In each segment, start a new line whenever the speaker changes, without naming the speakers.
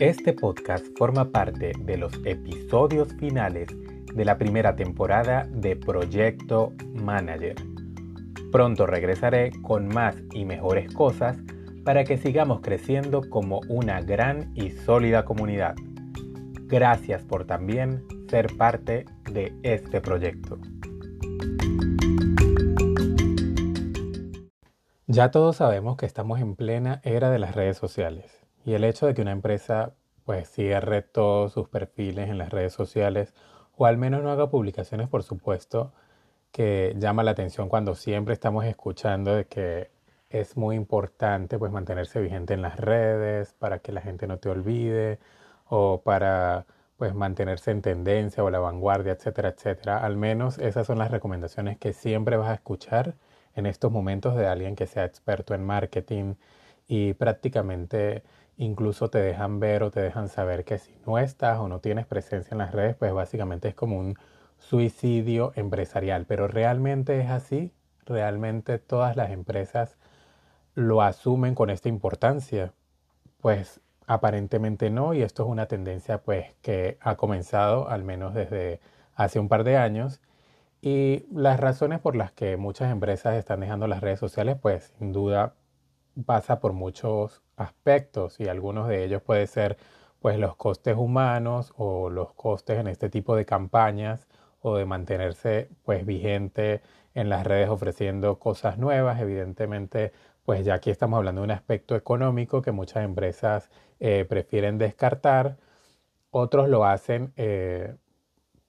Este podcast forma parte de los episodios finales de la primera temporada de Proyecto Manager. Pronto regresaré con más y mejores cosas para que sigamos creciendo como una gran y sólida comunidad. Gracias por también ser parte de este proyecto. Ya todos sabemos que estamos en plena era de las redes sociales y el hecho de que una empresa pues cierre todos sus perfiles en las redes sociales o al menos no haga publicaciones, por supuesto, que llama la atención cuando siempre estamos escuchando de que es muy importante pues mantenerse vigente en las redes para que la gente no te olvide o para pues mantenerse en tendencia o la vanguardia, etcétera, etcétera. Al menos esas son las recomendaciones que siempre vas a escuchar en estos momentos de alguien que sea experto en marketing y prácticamente incluso te dejan ver o te dejan saber que si no estás o no tienes presencia en las redes, pues básicamente es como un suicidio empresarial. Pero realmente es así, realmente todas las empresas lo asumen con esta importancia. Pues aparentemente no y esto es una tendencia pues que ha comenzado al menos desde hace un par de años y las razones por las que muchas empresas están dejando las redes sociales pues sin duda pasa por muchos aspectos y algunos de ellos puede ser pues los costes humanos o los costes en este tipo de campañas o de mantenerse pues vigente en las redes ofreciendo cosas nuevas. Evidentemente pues ya aquí estamos hablando de un aspecto económico que muchas empresas eh, prefieren descartar. Otros lo hacen eh,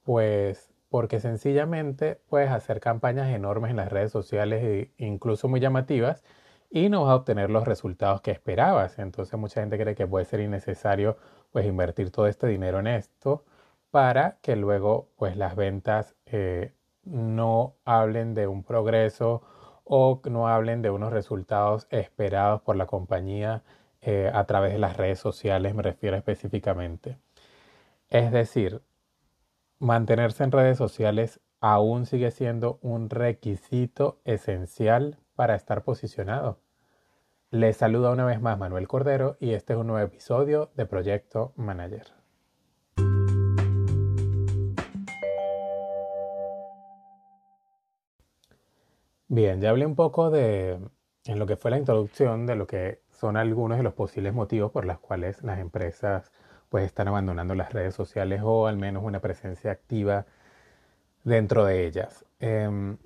pues porque sencillamente puedes hacer campañas enormes en las redes sociales e incluso muy llamativas y no vas a obtener los resultados que esperabas. Entonces mucha gente cree que puede ser innecesario pues invertir todo este dinero en esto para que luego pues las ventas eh, no hablen de un progreso o no hablen de unos resultados esperados por la compañía eh, a través de las redes sociales, me refiero específicamente. Es decir, mantenerse en redes sociales aún sigue siendo un requisito esencial para estar posicionado. Les saluda una vez más Manuel Cordero y este es un nuevo episodio de Proyecto Manager. Bien, ya hablé un poco de, en lo que fue la introducción, de lo que son algunos de los posibles motivos por los cuales las empresas pues están abandonando las redes sociales o al menos una presencia activa dentro de ellas. Em,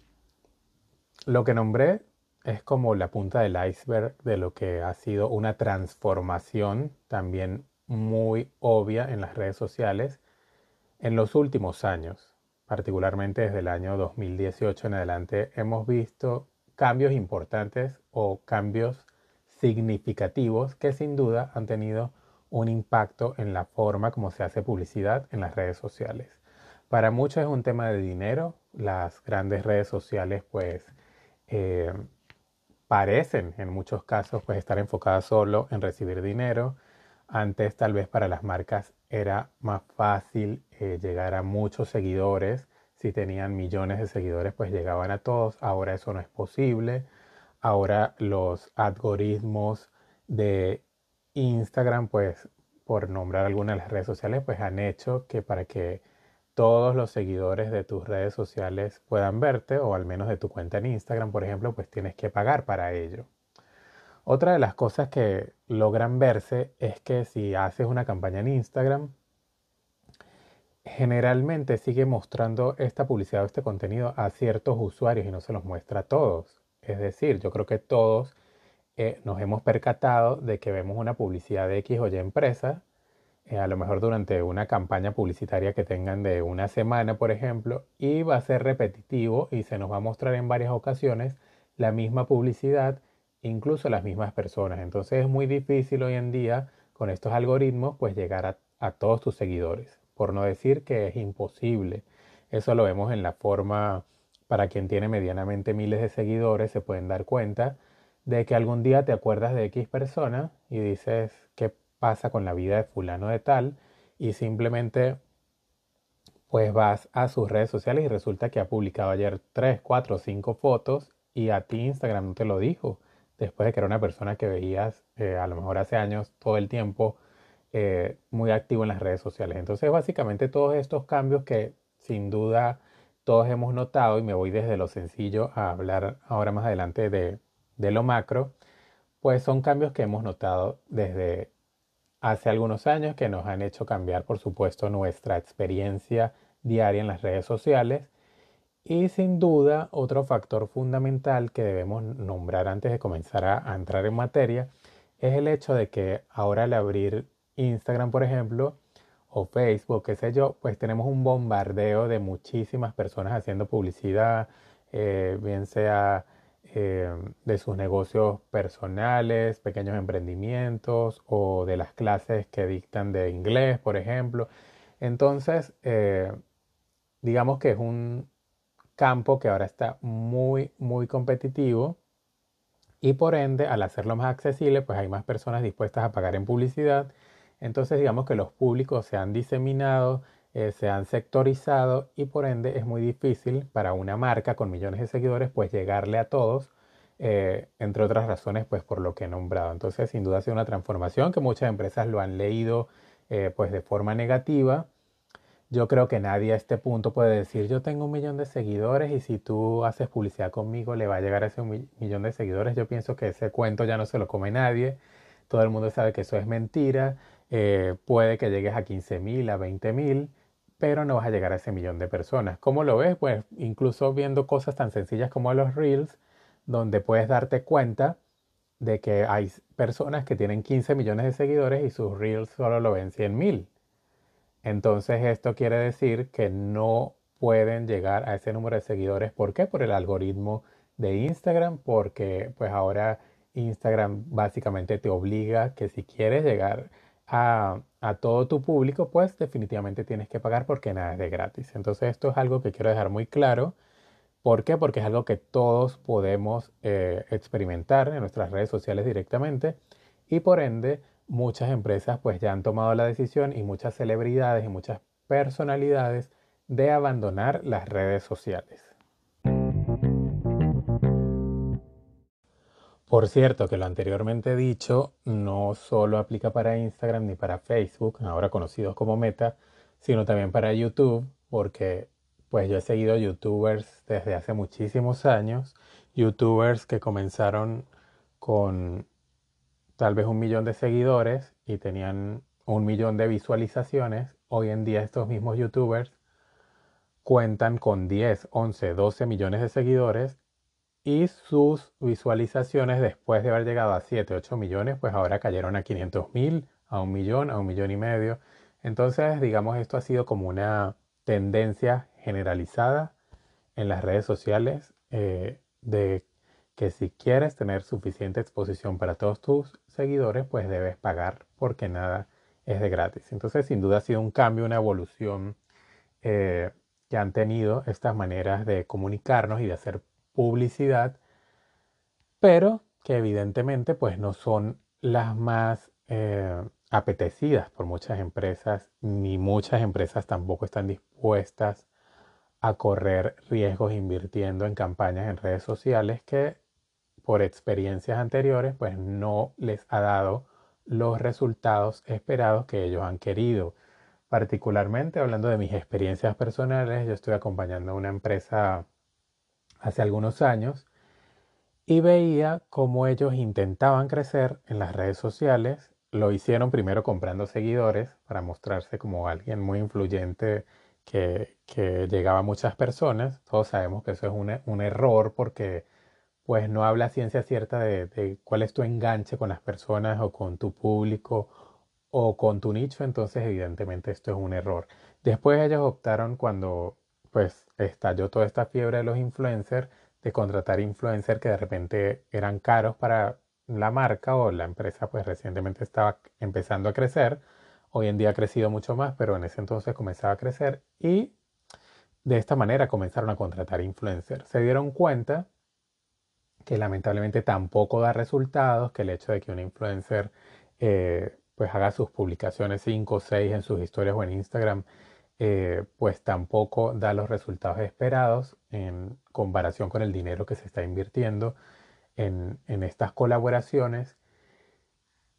lo que nombré es como la punta del iceberg de lo que ha sido una transformación también muy obvia en las redes sociales en los últimos años, particularmente desde el año 2018 en adelante, hemos visto cambios importantes o cambios significativos que sin duda han tenido un impacto en la forma como se hace publicidad en las redes sociales. Para muchos es un tema de dinero, las grandes redes sociales pues eh, parecen en muchos casos pues estar enfocadas solo en recibir dinero. Antes tal vez para las marcas era más fácil eh, llegar a muchos seguidores. Si tenían millones de seguidores pues llegaban a todos. Ahora eso no es posible. Ahora los algoritmos de Instagram pues por nombrar algunas de las redes sociales pues han hecho que para que todos los seguidores de tus redes sociales puedan verte o al menos de tu cuenta en Instagram, por ejemplo, pues tienes que pagar para ello. Otra de las cosas que logran verse es que si haces una campaña en Instagram, generalmente sigue mostrando esta publicidad o este contenido a ciertos usuarios y no se los muestra a todos. Es decir, yo creo que todos eh, nos hemos percatado de que vemos una publicidad de X o Y empresa eh, a lo mejor durante una campaña publicitaria que tengan de una semana, por ejemplo, y va a ser repetitivo y se nos va a mostrar en varias ocasiones la misma publicidad, incluso las mismas personas. Entonces es muy difícil hoy en día con estos algoritmos pues llegar a, a todos tus seguidores, por no decir que es imposible. Eso lo vemos en la forma, para quien tiene medianamente miles de seguidores, se pueden dar cuenta de que algún día te acuerdas de X persona y dices, ¿qué pasa con la vida de fulano de tal y simplemente pues vas a sus redes sociales y resulta que ha publicado ayer 3, 4, 5 fotos y a ti Instagram no te lo dijo. Después de que era una persona que veías eh, a lo mejor hace años todo el tiempo eh, muy activo en las redes sociales. Entonces, básicamente todos estos cambios que sin duda todos hemos notado, y me voy desde lo sencillo a hablar ahora más adelante de, de lo macro, pues son cambios que hemos notado desde hace algunos años que nos han hecho cambiar, por supuesto, nuestra experiencia diaria en las redes sociales. Y sin duda, otro factor fundamental que debemos nombrar antes de comenzar a, entrar en materia es el hecho de que ahora al abrir Instagram, por ejemplo, o Facebook, qué sé yo, pues tenemos un bombardeo de muchísimas personas haciendo publicidad, eh, bien sea eh, de sus negocios personales, pequeños emprendimientos o de las clases que dictan de inglés, por ejemplo. Entonces, eh, digamos que es un campo que ahora está muy, muy competitivo y por ende, al hacerlo más accesible, pues hay más personas dispuestas a pagar en publicidad. Entonces, digamos que los públicos se han diseminado, eh, se han sectorizado y por ende es muy difícil para una marca con millones de seguidores pues llegarle a todos, eh, entre otras razones pues por lo que he nombrado. Entonces sin duda ha sido una transformación que muchas empresas lo han leído eh, pues de forma negativa. Yo creo que nadie a este punto puede decir yo tengo un millón de seguidores y si tú haces publicidad conmigo le va a llegar a ese millón de seguidores. Yo pienso que ese cuento ya no se lo come nadie. Todo el mundo sabe que eso es mentira. puede que llegues a 15 mil, a 20 mil pero no vas a llegar a ese millón de personas. ¿Cómo lo ves? Pues incluso viendo cosas tan sencillas como los reels, donde puedes darte cuenta de que hay personas que tienen 15 millones de seguidores y sus reels solo lo ven 100 mil. Entonces esto quiere decir que no pueden llegar a ese número de seguidores. ¿Por qué? Por el algoritmo de Instagram, porque pues ahora Instagram básicamente te obliga que si quieres llegar a, todo tu público, pues definitivamente tienes que pagar porque nada es de gratis. Entonces esto es algo que quiero dejar muy claro. ¿Por qué? Porque es algo que todos podemos eh, experimentar en nuestras redes sociales directamente y por ende muchas empresas pues ya han tomado la decisión y muchas celebridades y muchas personalidades de abandonar las redes sociales. Por cierto, que lo anteriormente dicho no solo aplica para Instagram ni para Facebook, ahora conocidos como Meta, sino también para YouTube, porque pues yo he seguido youtubers desde hace muchísimos años, youtubers que comenzaron con tal vez un millón de seguidores y tenían un millón de visualizaciones. Hoy en día estos mismos youtubers cuentan con 10, 11, 12 millones de seguidores y sus visualizaciones después de haber llegado a 7, 8 millones, pues ahora cayeron a 500 mil, a un millón, a un millón y medio. Entonces, digamos, esto ha sido como una tendencia generalizada en las redes sociales eh, de que si quieres tener suficiente exposición para todos tus seguidores, pues debes pagar porque nada es de gratis. Entonces, sin duda ha sido un cambio, una evolución eh, que han tenido estas maneras de comunicarnos y de hacer publicidad, pero que evidentemente pues no son las más eh, apetecidas por muchas empresas, ni muchas empresas tampoco están dispuestas a correr riesgos invirtiendo en campañas en redes sociales que por experiencias anteriores pues no les ha dado los resultados esperados que ellos han querido. Particularmente hablando de mis experiencias personales, yo estoy acompañando a una empresa hace algunos años y veía cómo ellos intentaban crecer en las redes sociales. Lo hicieron primero comprando seguidores para mostrarse como alguien muy influyente que, llegaba a muchas personas. Todos sabemos que eso es un, error porque pues no habla ciencia cierta de, de, cuál es tu enganche con las personas o con tu público o con tu nicho, entonces evidentemente esto es un error. Después ellos optaron cuando pues estalló toda esta fiebre de los influencers, de contratar influencers que de repente eran caros para la marca o la empresa pues recientemente estaba empezando a crecer. Hoy en día ha crecido mucho más, pero en ese entonces comenzaba a crecer y de esta manera comenzaron a contratar influencers. Se dieron cuenta que lamentablemente tampoco da resultados, que el hecho de que un influencer eh, pues haga sus publicaciones 5 o 6 en sus historias o en Instagram eh, pues tampoco da los resultados esperados en comparación con el dinero que se está invirtiendo en, estas colaboraciones.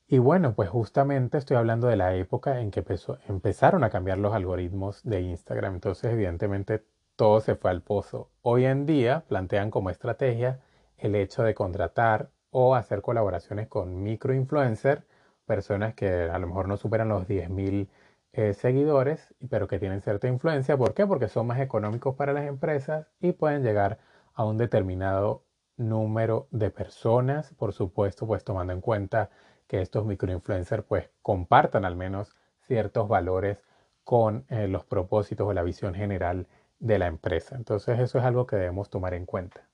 Y bueno, pues justamente estoy hablando de la época en que empezaron a cambiar los algoritmos de Instagram. Entonces, evidentemente, todo se fue al pozo. Hoy en día plantean como estrategia el hecho de contratar o hacer colaboraciones con microinfluencers, personas que a lo mejor no superan los 10.000 eh, seguidores, pero que tienen cierta influencia. ¿Por qué? Porque son más económicos para las empresas y pueden llegar a un determinado número de personas, por supuesto, pues tomando en cuenta que estos microinfluencers pues compartan al menos ciertos valores con eh, los propósitos o la visión general de la empresa. Entonces eso es algo que debemos tomar en cuenta.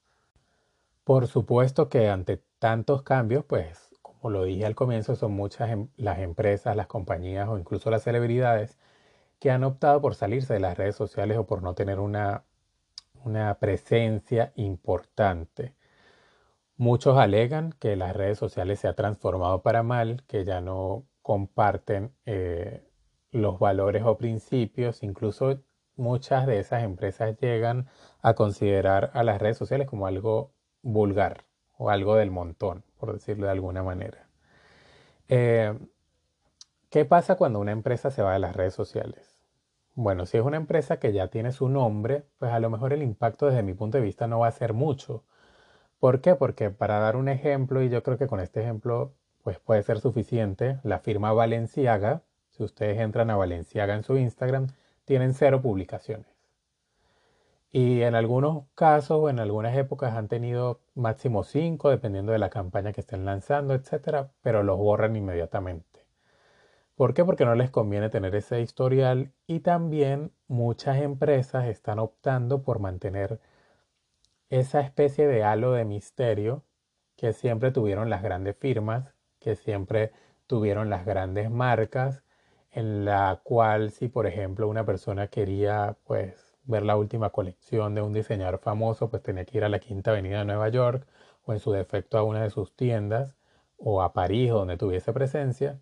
Por supuesto que ante tantos cambios, pues como lo dije al comienzo, son muchas em, las empresas, las compañías o incluso las celebridades que han optado por salirse de las redes sociales o por no tener una, una presencia importante. Muchos alegan que las redes sociales se han transformado para mal, que ya no comparten eh, los valores o principios, incluso muchas de esas empresas llegan a considerar a las redes sociales como algo vulgar o algo del montón, por decirlo de alguna manera. Eh, ¿Qué pasa cuando una empresa se va de las redes sociales? Bueno, si es una empresa que ya tiene su nombre, pues a lo mejor el impacto desde mi punto de vista no va a ser mucho. ¿Por qué? Porque para dar un ejemplo, y yo creo que con este ejemplo pues puede ser suficiente, la firma Valenciaga, si ustedes entran a Valenciaga en su Instagram, tienen cero publicaciones. Y en algunos casos o en algunas épocas han tenido máximo cinco, dependiendo de la campaña que estén lanzando, etcétera, pero los borran inmediatamente. ¿Por qué? Porque no les conviene tener ese historial y también muchas empresas están optando por mantener esa especie de halo de misterio que siempre tuvieron las grandes firmas, que siempre tuvieron las grandes marcas en la cual si por ejemplo una persona quería pues ver la última colección de un diseñador famoso, pues tenía que ir a la Quinta Avenida de Nueva York o en su defecto a una de sus tiendas o a París donde tuviese presencia.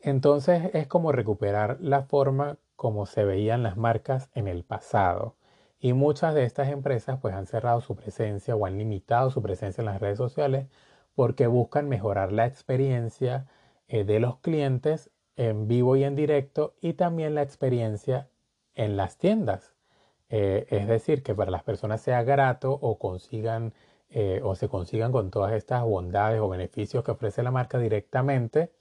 Entonces es como recuperar la forma como se veían las marcas en el pasado. Y muchas de estas empresas pues han cerrado su presencia o han limitado su presencia en las redes sociales porque buscan mejorar la experiencia eh, de los clientes en vivo y en directo y también la experiencia en las tiendas. Eh, es decir, que para las personas sea grato o consigan eh, o se consigan con todas estas bondades o beneficios que ofrece la marca directamente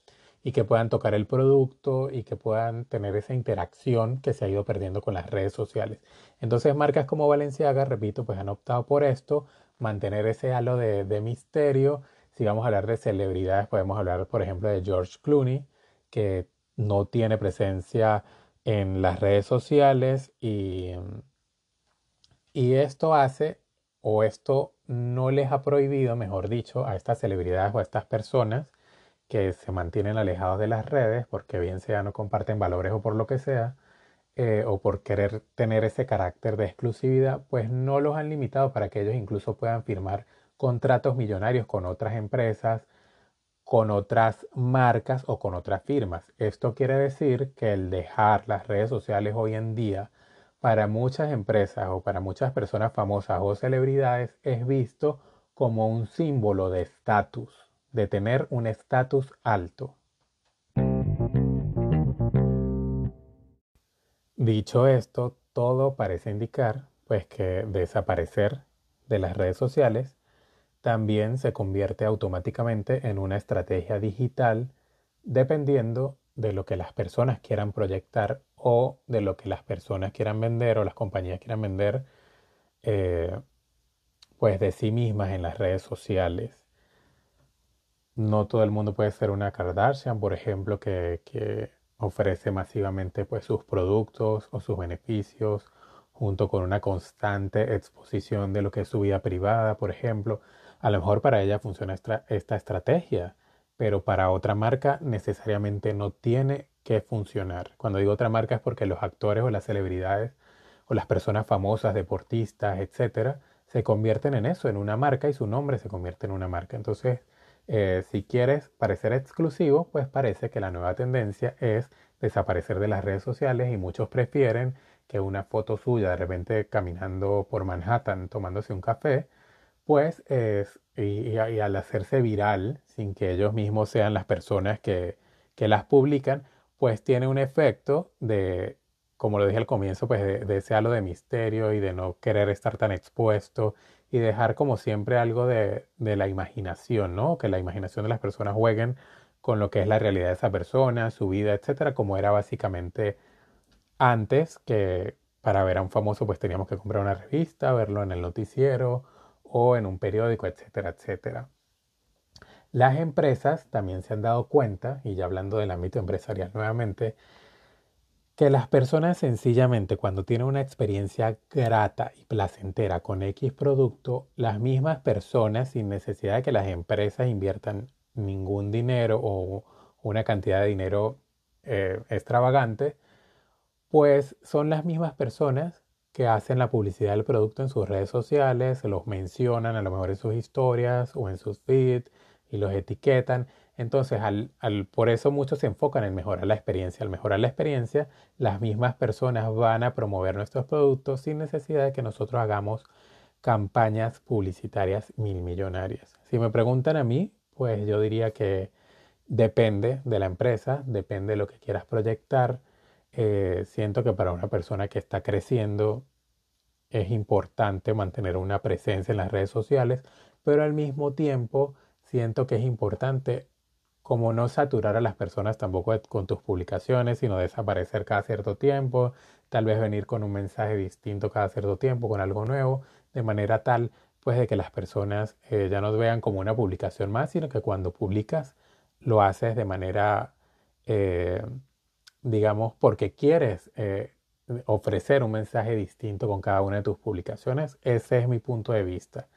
y que puedan tocar el producto y que puedan tener esa interacción que se ha ido perdiendo con las redes sociales. Entonces marcas como Valenciaga, repito, pues han optado por esto, mantener ese halo de, de misterio. Si vamos a hablar de celebridades, podemos hablar, por ejemplo, de George Clooney, que no tiene presencia en las redes sociales y, y esto hace o esto no les ha prohibido, mejor dicho, a estas celebridades o a estas personas que se mantienen alejados de las redes porque bien sea no comparten valores o por lo que sea, eh, o por querer tener ese carácter de exclusividad, pues no los han limitado para que ellos incluso puedan firmar contratos millonarios con otras empresas, con otras marcas o con otras firmas. Esto quiere decir que el dejar las redes sociales hoy en día para muchas empresas o para muchas personas famosas o celebridades es visto como un símbolo de estatus, de tener un estatus alto. Dicho esto, todo parece indicar pues que desaparecer de las redes sociales también se convierte automáticamente en una estrategia digital dependiendo de lo que las personas quieran proyectar o de lo que las personas quieran vender o las compañías quieran vender eh, pues de sí mismas en las redes sociales. No todo el mundo puede ser una Kardashian, por ejemplo, que, que ofrece masivamente pues, sus productos o sus beneficios junto con una constante exposición de lo que es su vida privada, por ejemplo. A lo mejor para ella funciona esta, estrategia, pero para otra marca necesariamente no tiene que funcionar. Cuando digo otra marca es porque los actores o las celebridades o las personas famosas, deportistas, etcétera, se convierten en eso, en una marca y su nombre se convierte en una marca. Entonces, eh, si quieres parecer exclusivo, pues parece que la nueva tendencia es desaparecer de las redes sociales y muchos prefieren que una foto suya de repente caminando por Manhattan tomándose un café pues es, y, al hacerse viral, sin que ellos mismos sean las personas que, que las publican, pues tiene un efecto de, como lo dije al comienzo, pues de, de, ese halo de misterio y de no querer estar tan expuesto y dejar como siempre algo de, de, la imaginación, ¿no? Que la imaginación de las personas jueguen con lo que es la realidad de esa persona, su vida, etcétera, como era básicamente antes, que para ver a un famoso pues teníamos que comprar una revista, verlo en el noticiero o en un periódico, etcétera, etcétera. Las empresas también se han dado cuenta, y ya hablando del ámbito empresarial nuevamente, que las personas sencillamente cuando tienen una experiencia grata y placentera con X producto, las mismas personas sin necesidad de que las empresas inviertan ningún dinero o una cantidad de dinero eh, extravagante, pues son las mismas personas que hacen la publicidad del producto en sus redes sociales, se los mencionan a lo mejor en sus historias o en sus feeds y los etiquetan. Entonces, al, por eso muchos se enfocan en mejorar la experiencia. Al mejorar la experiencia, las mismas personas van a promover nuestros productos sin necesidad de que nosotros hagamos campañas publicitarias mil millonarias. Si me preguntan a mí, pues yo diría que depende de la empresa, depende de lo que quieras proyectar. Eh, siento que para una persona que está creciendo es importante mantener una presencia en las redes sociales, pero al mismo tiempo siento que es importante como no saturar a las personas tampoco con tus publicaciones, sino desaparecer cada cierto tiempo, tal vez venir con un mensaje distinto cada cierto tiempo, con algo nuevo, de manera tal pues de que las personas eh, ya no vean como una publicación más, sino que cuando publicas lo haces de manera, eh, digamos, porque quieres eh, ofrecer un mensaje distinto con cada una de tus publicaciones. Ese es mi punto de vista.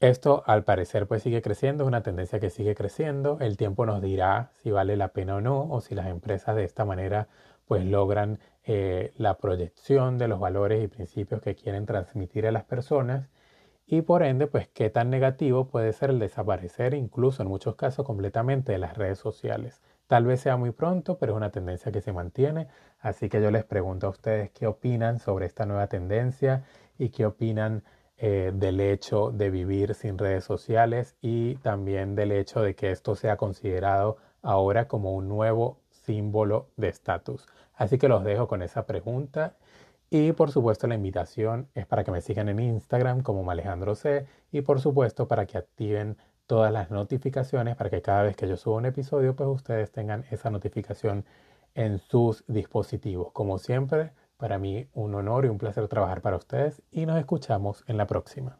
Esto al parecer pues sigue creciendo, es una tendencia que sigue creciendo. El tiempo nos dirá si vale la pena o no, o si las empresas de esta manera pues logran la proyección de los valores y principios que quieren transmitir a las personas y por ende, pues qué tan negativo puede ser el desaparecer incluso en muchos casos completamente de las redes sociales. Tal vez sea muy pronto, pero es una tendencia que se mantiene, así que yo les pregunto a ustedes qué opinan sobre esta nueva tendencia y qué opinan eh, del hecho de vivir sin redes sociales y también del hecho de que esto sea considerado ahora como un nuevo símbolo de estatus. Así que los dejo con esa pregunta. Y por supuesto la invitación es para que me sigan en Instagram como Alejandro C. Y por supuesto para que activen todas las notificaciones para que cada vez que yo suba un episodio pues ustedes tengan esa notificación en sus dispositivos. Como siempre, para mí un honor y un placer trabajar para ustedes y nos escuchamos en la próxima.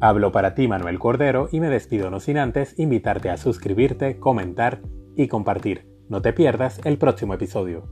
Hablo para ti, Manuel Cordero, y me despido no sin antes invitarte a suscribirte, comentar y compartir. No te pierdas el próximo episodio.